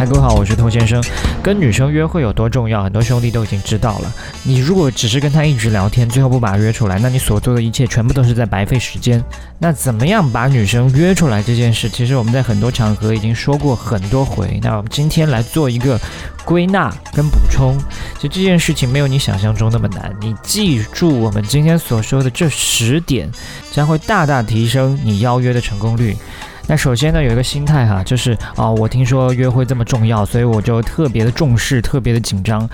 嗨，各位好，我是偷先生。跟女生约会有多重要，很多兄弟都已经知道了。你如果只是跟她一直聊天，最后不把她约出来，那你所做的一切全部都是在白费时间。那怎么样把女生约出来这件事，其实我们在很多场合已经说过很多回。那我们今天来做一个归纳跟补充。其实这件事情没有你想象中那么难。你记住我们今天所说的这十点，将会大大提升你邀约的成功率。那首先呢，有一个心态哈，就是啊，我听说约会这么重要，所以我就特别的重视，特别的紧张。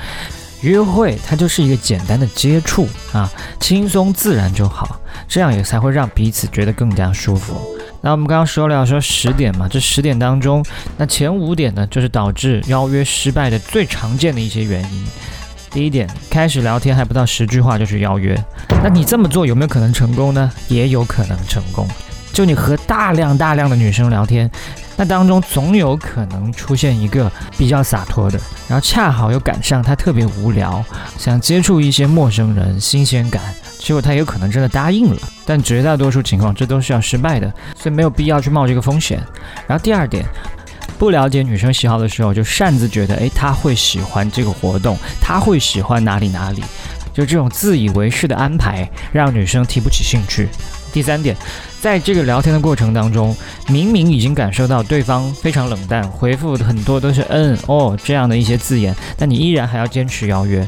约会它就是一个简单的接触啊，轻松自然就好，这样也才会让彼此觉得更加舒服。那我们刚刚说了说十点嘛，这十点当中，那前五点呢，就是导致邀约失败的最常见的一些原因。第一点，开始聊天还不到十句话就去邀约，那你这么做有没有可能成功呢？也有可能成功。就你和大量大量的女生聊天，那当中总有可能出现一个比较洒脱的，然后恰好又赶上他特别无聊，想接触一些陌生人，新鲜感，结果他有可能真的答应了，但绝大多数情况这都是要失败的，所以没有必要去冒这个风险。然后第二点，不了解女生喜好的时候，就擅自觉得，诶，她会喜欢这个活动，她会喜欢哪里哪里，就这种自以为是的安排，让女生提不起兴趣。第三点，在这个聊天的过程当中，明明已经感受到对方非常冷淡，回复很多都是嗯哦这样的一些字眼，但你依然还要坚持邀约。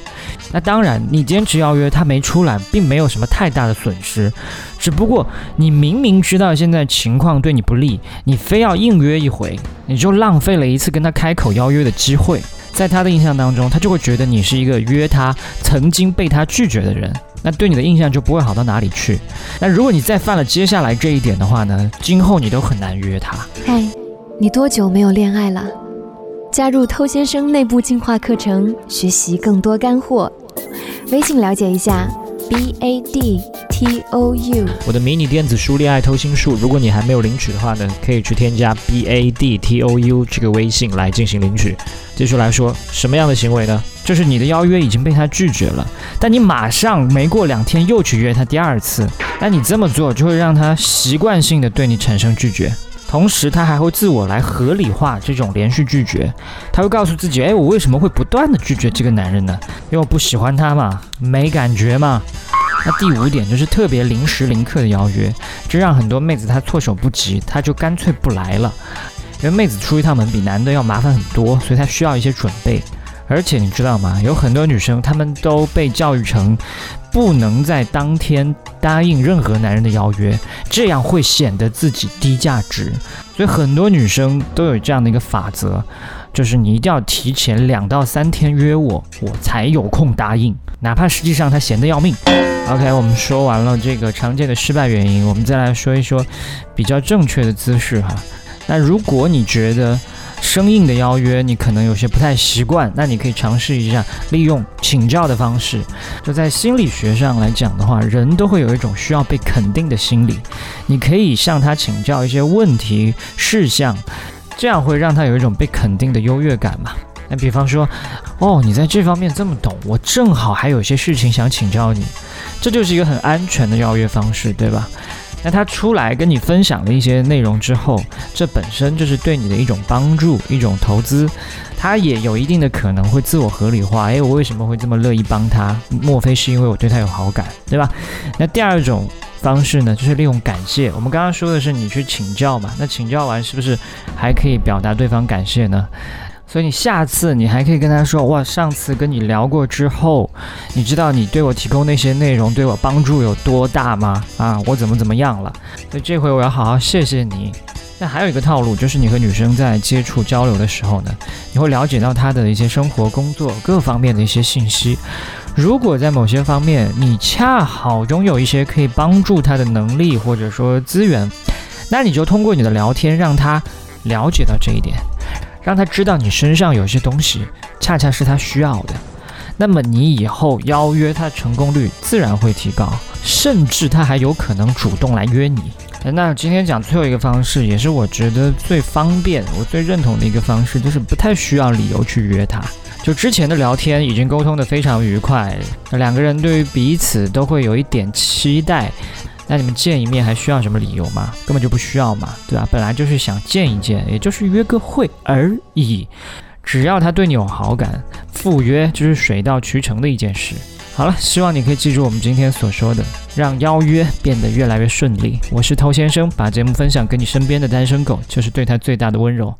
那当然，你坚持邀约，他没出来，并没有什么太大的损失，只不过你明明知道现在情况对你不利，你非要硬约一回，你就浪费了一次跟他开口邀约的机会。在他的印象当中，他就会觉得你是一个约他曾经被他拒绝的人。那对你的印象就不会好到哪里去。那如果你再犯了接下来这一点的话呢，今后你都很难约他。嗨，你多久没有恋爱了？加入偷先生内部进化课程，学习更多干货。微信了解一下，b a d t o u。我的迷你电子书《恋爱偷心术》，如果你还没有领取的话呢，可以去添加 b a d t o u 这个微信来进行领取。继续来说，什么样的行为呢？就是你的邀约已经被他拒绝了，但你马上没过两天又去约他第二次，那你这么做就会让他习惯性的对你产生拒绝，同时他还会自我来合理化这种连续拒绝，他会告诉自己，哎，我为什么会不断的拒绝这个男人呢？因为我不喜欢他嘛，没感觉嘛。那第五点就是特别临时临刻的邀约，这让很多妹子她措手不及，她就干脆不来了，因为妹子出一趟门比男的要麻烦很多，所以她需要一些准备。而且你知道吗？有很多女生，她们都被教育成不能在当天答应任何男人的邀约，这样会显得自己低价值。所以很多女生都有这样的一个法则，就是你一定要提前两到三天约我，我才有空答应，哪怕实际上他闲得要命。OK，我们说完了这个常见的失败原因，我们再来说一说比较正确的姿势哈。那如果你觉得，生硬的邀约，你可能有些不太习惯，那你可以尝试一下利用请教的方式。就在心理学上来讲的话，人都会有一种需要被肯定的心理。你可以向他请教一些问题事项，这样会让他有一种被肯定的优越感嘛？那比方说，哦，你在这方面这么懂，我正好还有些事情想请教你，这就是一个很安全的邀约方式，对吧？那他出来跟你分享了一些内容之后，这本身就是对你的一种帮助，一种投资。他也有一定的可能会自我合理化，诶，我为什么会这么乐意帮他？莫非是因为我对他有好感，对吧？那第二种方式呢，就是利用感谢。我们刚刚说的是你去请教嘛，那请教完是不是还可以表达对方感谢呢？所以你下次你还可以跟他说，哇，上次跟你聊过之后，你知道你对我提供那些内容对我帮助有多大吗？啊，我怎么怎么样了？所以这回我要好好谢谢你。那还有一个套路，就是你和女生在接触交流的时候呢，你会了解到她的一些生活、工作各方面的一些信息。如果在某些方面你恰好拥有一些可以帮助他的能力或者说资源，那你就通过你的聊天让他了解到这一点。让他知道你身上有些东西，恰恰是他需要的，那么你以后邀约他的成功率自然会提高，甚至他还有可能主动来约你。那今天讲最后一个方式，也是我觉得最方便、我最认同的一个方式，就是不太需要理由去约他。就之前的聊天已经沟通的非常愉快，那两个人对于彼此都会有一点期待。那你们见一面还需要什么理由吗？根本就不需要嘛，对吧？本来就是想见一见，也就是约个会而已。只要他对你有好感，赴约就是水到渠成的一件事。好了，希望你可以记住我们今天所说的，让邀约变得越来越顺利。我是偷先生，把节目分享给你身边的单身狗，就是对他最大的温柔。